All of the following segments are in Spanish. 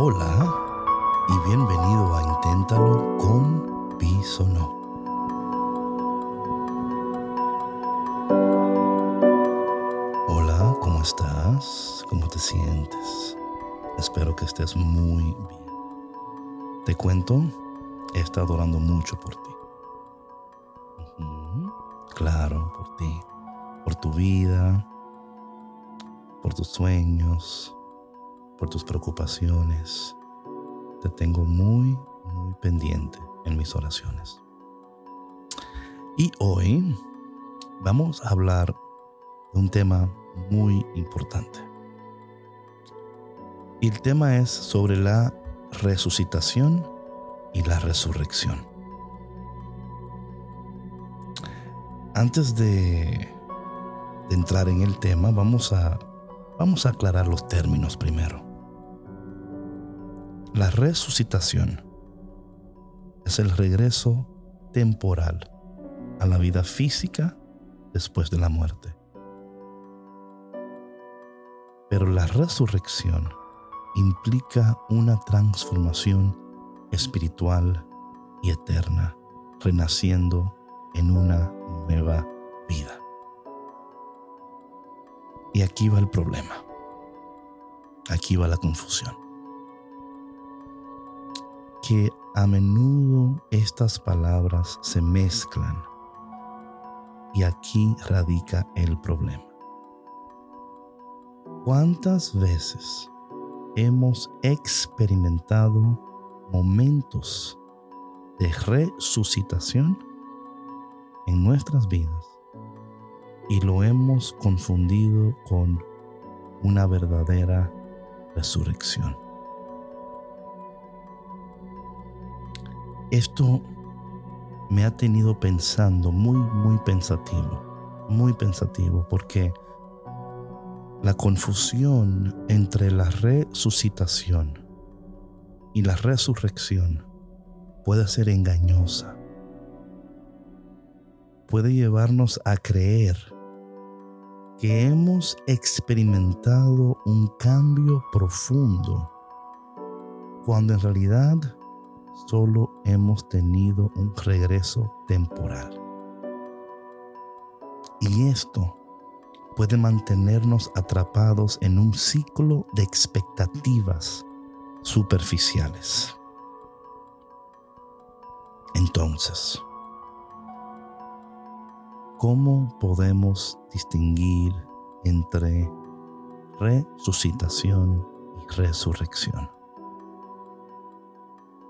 Hola y bienvenido a Inténtalo con Bisono. Hola, ¿cómo estás? ¿Cómo te sientes? Espero que estés muy bien. Te cuento, he estado orando mucho por ti. Claro, por ti, por tu vida, por tus sueños, por tus preocupaciones. Te tengo muy, muy pendiente en mis oraciones. Y hoy vamos a hablar de un tema muy importante. Y el tema es sobre la resucitación y la resurrección. Antes de, entrar en el tema, vamos a, vamos a aclarar los términos primero. La resucitación es el regreso temporal a la vida física después de la muerte. Pero la resurrección implica una transformación espiritual y eterna, renaciendo en una nueva vida. Y aquí va el problema. Aquí va la confusión que a menudo estas palabras se mezclan y aquí radica el problema. ¿Cuántas veces hemos experimentado momentos de resucitación en nuestras vidas y lo hemos confundido con una verdadera resurrección? Esto me ha tenido pensando, muy, muy pensativo, muy pensativo, porque la confusión entre la resucitación y la resurrección puede ser engañosa. Puede llevarnos a creer que hemos experimentado un cambio profundo, cuando en realidad solo hemos tenido un regreso temporal. Y esto puede mantenernos atrapados en un ciclo de expectativas superficiales. Entonces, ¿cómo podemos distinguir entre resucitación y resurrección?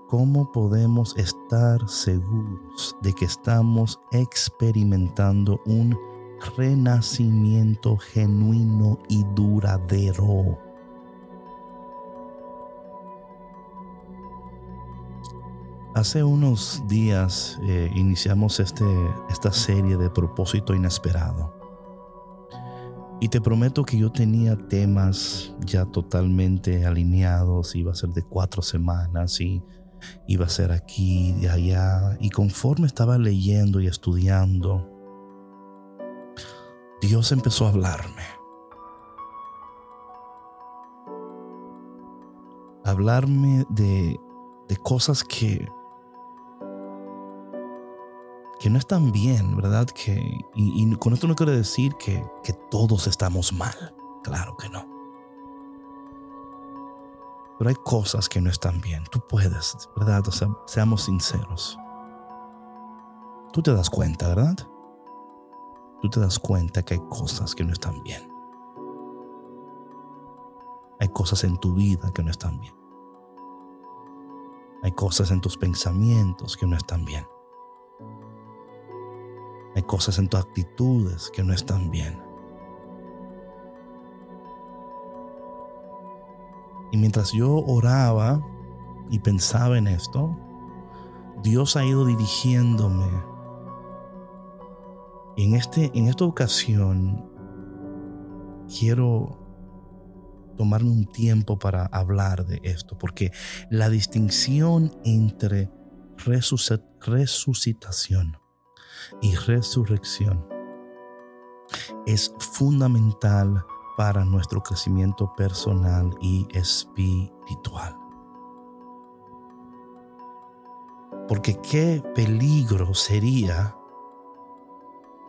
¿Cómo podemos estar seguros de que estamos experimentando un renacimiento genuino y duradero? Hace unos días eh, iniciamos este, esta serie de propósito inesperado. Y te prometo que yo tenía temas ya totalmente alineados, iba a ser de cuatro semanas y iba a ser aquí y allá. Y conforme estaba leyendo y estudiando, Dios empezó a hablarme. hablarme de, de cosas que, que no están bien, ¿verdad? Que, y, y con esto no quiero decir que, que todos estamos mal. Claro que no. Pero hay cosas que no están bien. Tú puedes, ¿verdad? O sea, seamos sinceros. Tú te das cuenta, ¿verdad? Tú te das cuenta que hay cosas que no están bien. Hay cosas en tu vida que no están bien. Hay cosas en tus pensamientos que no están bien. Hay cosas en tus actitudes que no están bien. Y mientras yo oraba y pensaba en esto, Dios ha ido dirigiéndome. En, este, en esta ocasión quiero tomarme un tiempo para hablar de esto, porque la distinción entre resucitación y resurrección es fundamental para nuestro crecimiento personal y espiritual. Porque qué peligro sería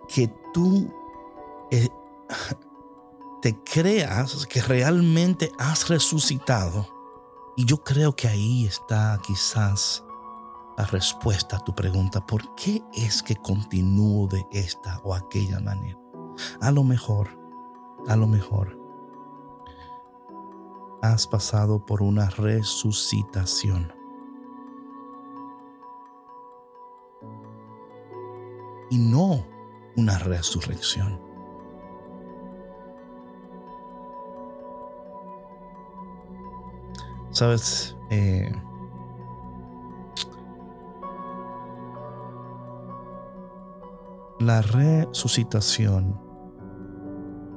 que tú eh, te creas que realmente has resucitado. Y yo creo que ahí está quizás la respuesta a tu pregunta. ¿Por qué es que continúo de esta o aquella manera? A lo mejor a lo mejor, has pasado por una resucitación. Y no una resurrección. Sabes, eh, la resucitación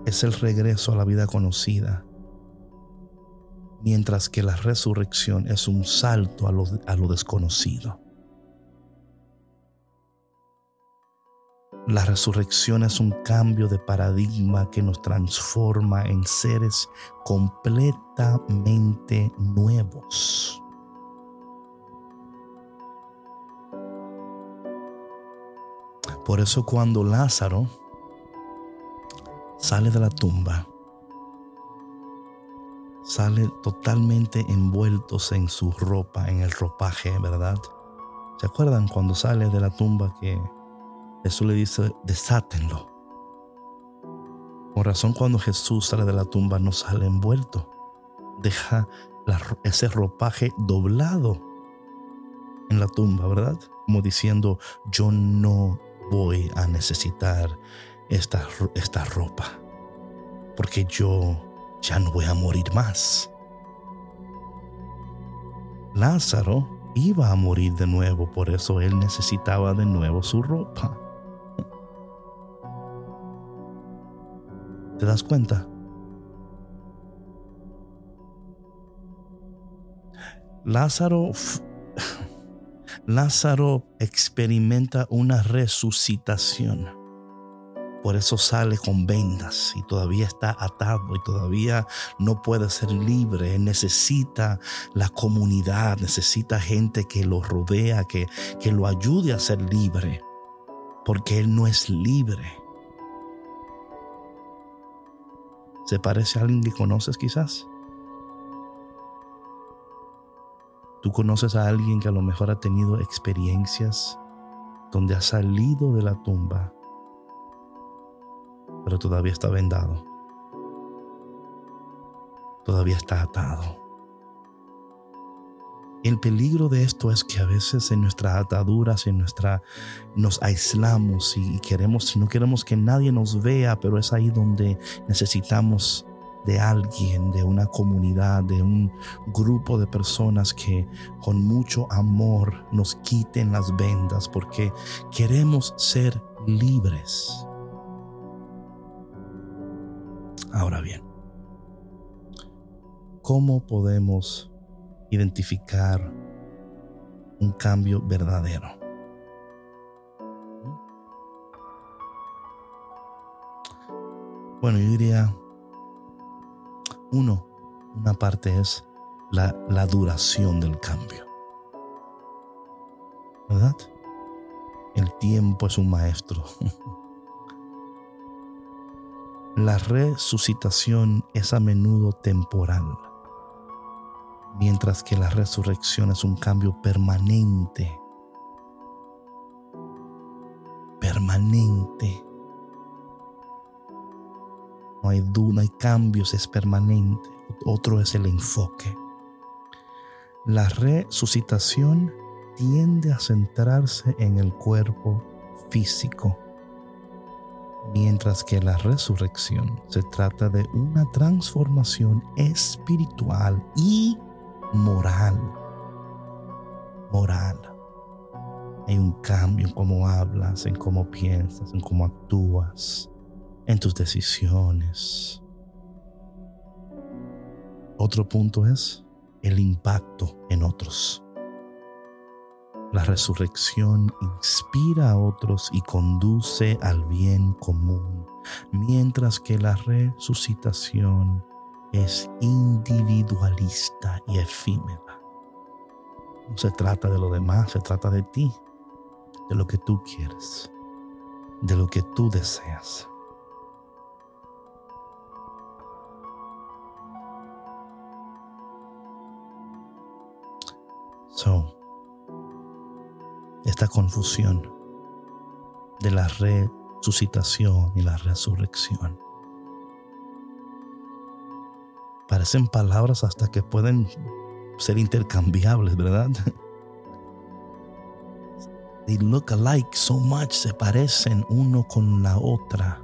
es el regreso a la vida conocida, mientras que la resurrección es un salto a lo, desconocido. La resurrección es un cambio de paradigma que nos transforma en seres completamente nuevos. Por eso cuando Lázaro sale de la tumba, sale totalmente envueltos en su ropa, en el ropaje, ¿verdad? ¿Se acuerdan cuando sale de la tumba que Jesús le dice, desátenlo. Por razón cuando Jesús sale de la tumba no sale envuelto. Deja ese ropaje doblado en la tumba, ¿verdad? Como diciendo, yo no voy a necesitar esta, esta ropa. Porque yo ya no voy a morir más. Lázaro iba a morir de nuevo, por eso él necesitaba de nuevo su ropa. ¿Te das cuenta? Lázaro, Lázaro experimenta una resucitación. Por eso sale con vendas y todavía está atado y todavía no puede ser libre. necesita la comunidad, necesita gente que lo rodea, que, que lo ayude a ser libre, porque él no es libre. ¿Se parece a alguien que conoces quizás? Tú conoces a alguien que a lo mejor ha tenido experiencias donde ha salido de la tumba, pero todavía está vendado. Todavía está atado. El peligro de esto es que a veces en nuestras ataduras, en nuestra, nos aislamos y queremos, no queremos que nadie nos vea, pero es ahí donde necesitamos de alguien, de una comunidad, de un grupo de personas que con mucho amor nos quiten las vendas porque queremos ser libres. Ahora bien, ¿cómo podemos identificar un cambio verdadero. Bueno, yo diría, uno, una parte es la, la duración del cambio. ¿Verdad? El tiempo es un maestro. La resucitación es a menudo temporal mientras que la resurrección es un cambio permanente. Permanente. No hay duda, no hay cambios, es permanente. Otro es el enfoque. La resucitación tiende a centrarse en el cuerpo físico, mientras que la resurrección se trata de una transformación espiritual y moral. Moral. Hay un cambio en cómo hablas, en cómo piensas, en cómo actúas, en tus decisiones. Otro punto es el impacto en otros. La resurrección inspira a otros y conduce al bien común, mientras que la resucitación es individualista y efímera. No se trata de lo demás, se trata de ti, de lo que tú quieres, de lo que tú deseas. So, esta confusión de la resucitación y la resurrección. Parecen palabras hasta que pueden ser intercambiables, ¿verdad? They look alike so much, se parecen uno con la otra.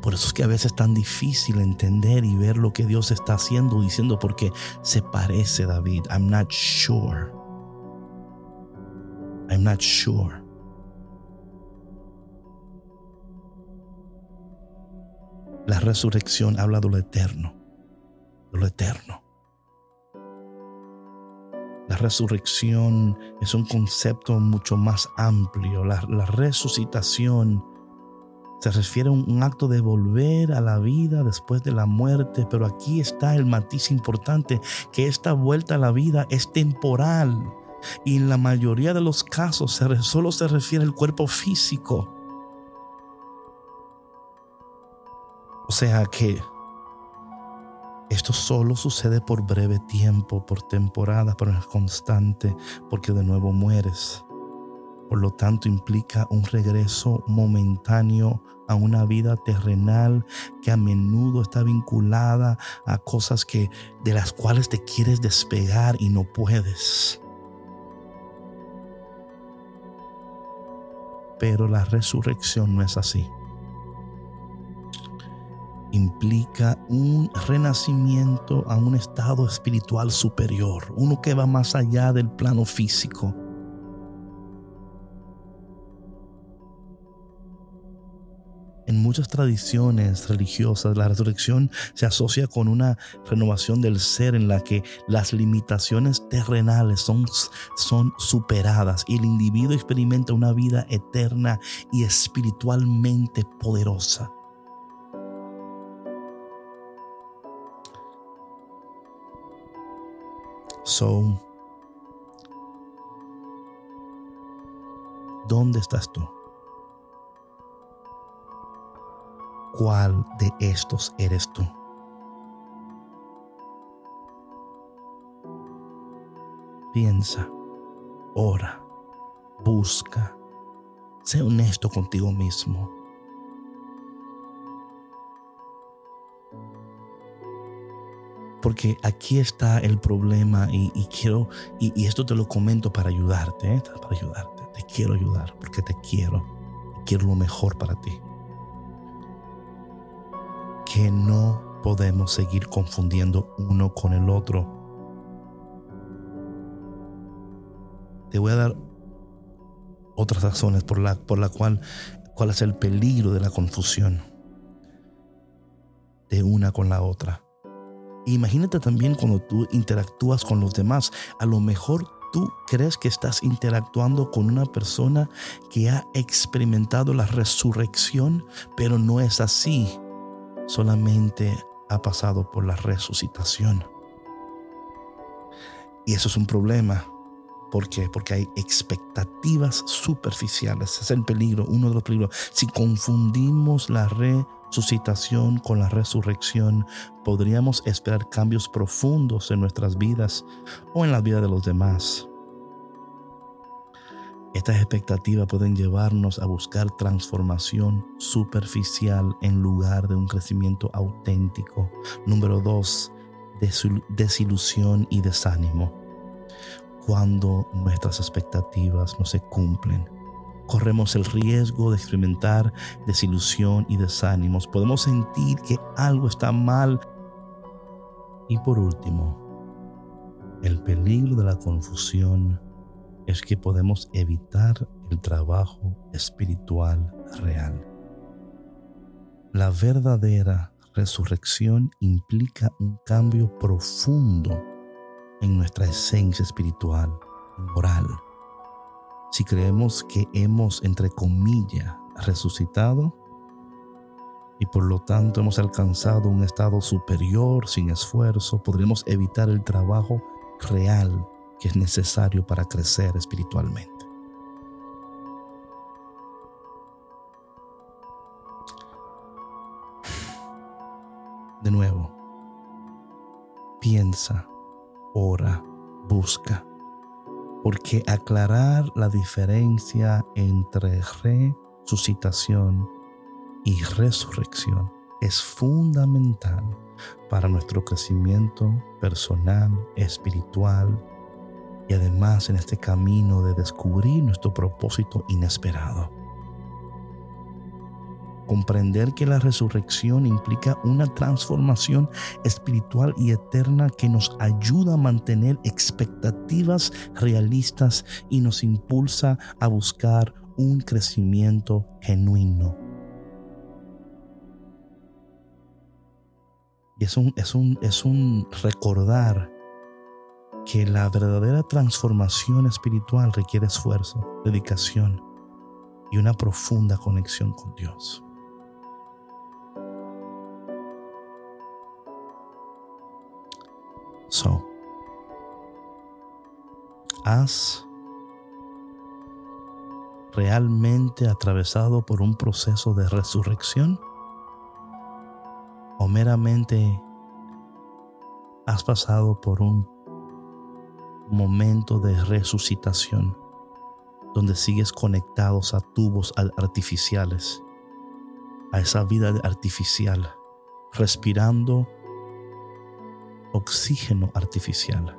Por eso es que a veces es tan difícil entender y ver lo que Dios está haciendo, diciendo, porque se parece David. I'm not sure. I'm not sure. La resurrección habla de lo eterno, lo eterno. La resurrección es un concepto mucho más amplio. La, resucitación se refiere a un, acto de volver a la vida después de la muerte, pero aquí está el matiz importante, que esta vuelta a la vida es temporal y en la mayoría de los casos solo se refiere al cuerpo físico. O sea que esto solo sucede por breve tiempo, por temporada, pero es constante, porque de nuevo mueres. Por lo tanto, implica un regreso momentáneo a una vida terrenal que a menudo está vinculada a cosas que de las cuales te quieres despegar y no puedes. Pero la resurrección no es así implica un renacimiento a un estado espiritual superior, uno que va más allá del plano físico. En muchas tradiciones religiosas, la resurrección se asocia con una renovación del ser en la que las limitaciones terrenales son, son superadas y el individuo experimenta una vida eterna y espiritualmente poderosa. So, ¿dónde estás tú? ¿Cuál de estos eres tú? Piensa, ora, busca, sé honesto contigo mismo. porque aquí está el problema y, quiero, y, esto te lo comento para ayudarte, ¿eh? para ayudarte. Te quiero ayudar porque te quiero quiero lo mejor para ti. Que no podemos seguir confundiendo uno con el otro. Te voy a dar otras razones por la, por la cual, cuál es el peligro de la confusión de una con la otra. Imagínate también cuando tú interactúas con los demás. A lo mejor tú crees que estás interactuando con una persona que ha experimentado la resurrección, pero no es así. Solamente ha pasado por la resucitación. Y eso es un problema. ¿Por qué? Porque hay expectativas superficiales. Es el peligro, uno de los peligros. Si confundimos la resucitación con la resurrección, podríamos esperar cambios profundos en nuestras vidas o en la vida de los demás. Estas expectativas pueden llevarnos a buscar transformación superficial en lugar de un crecimiento auténtico. Número dos, desilusión y desánimo. Cuando nuestras expectativas no se cumplen, corremos el riesgo de experimentar desilusión y desánimos. Podemos sentir que algo está mal. Y por último, el peligro de la confusión es que podemos evitar el trabajo espiritual real. La verdadera resurrección implica un cambio profundo en nuestra esencia espiritual y moral si creemos que hemos, entre comillas, resucitado y por lo tanto hemos alcanzado un estado superior sin esfuerzo, podremos evitar el trabajo real es necesario para crecer espiritualmente. De nuevo, piensa, ora, busca, porque aclarar la diferencia entre resucitación y resurrección es fundamental para nuestro crecimiento personal, espiritual y además en este camino de descubrir nuestro propósito inesperado. Comprender que la resurrección implica una transformación espiritual y eterna que nos ayuda a mantener expectativas realistas y nos impulsa a buscar un crecimiento genuino. Y es un, es un, es un recordar que la verdadera transformación espiritual requiere esfuerzo, dedicación y una profunda conexión con Dios. So, ¿has realmente atravesado por un proceso de resurrección? ¿O meramente has pasado por un momento de resucitación donde sigues conectados a tubos artificiales, a esa vida artificial, respirando oxígeno artificial.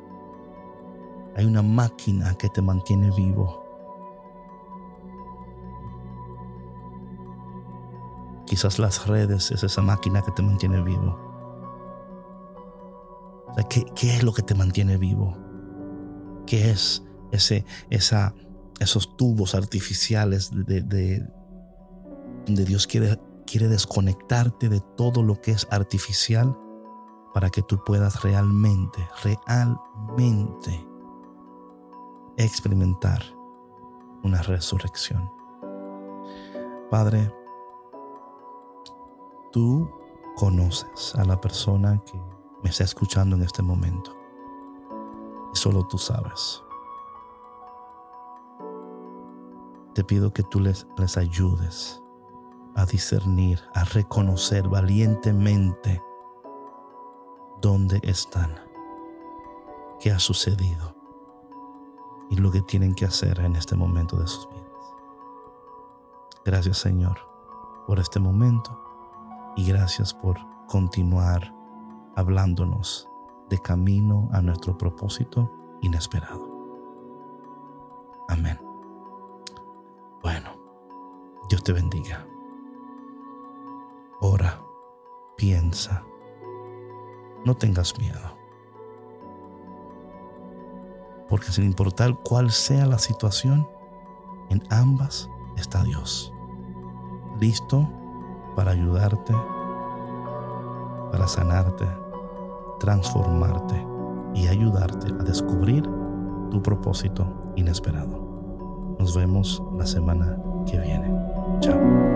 Hay una máquina que te mantiene vivo. Quizás las redes es esa máquina que te mantiene vivo. ¿qué, ¿Qué es lo que te mantiene vivo? ¿Qué es ese, esa, esos tubos artificiales de, de, Dios quiere, quiere desconectarte de todo lo que es artificial para que tú puedas realmente, realmente experimentar una resurrección. Padre, tú conoces a la persona que me está escuchando en este momento. Solo tú sabes. Te pido que tú les, les ayudes a discernir, a reconocer valientemente dónde están, qué ha sucedido y lo que tienen que hacer en este momento de sus vidas. Gracias Señor por este momento y gracias por continuar hablándonos de camino a nuestro propósito inesperado. Amén. Bueno, Dios te bendiga. Ora, piensa no tengas miedo. Porque sin importar cuál sea la situación, en ambas está Dios. Listo para ayudarte, para sanarte, transformarte y ayudarte a descubrir tu propósito inesperado. Nos vemos la semana que viene. Chao.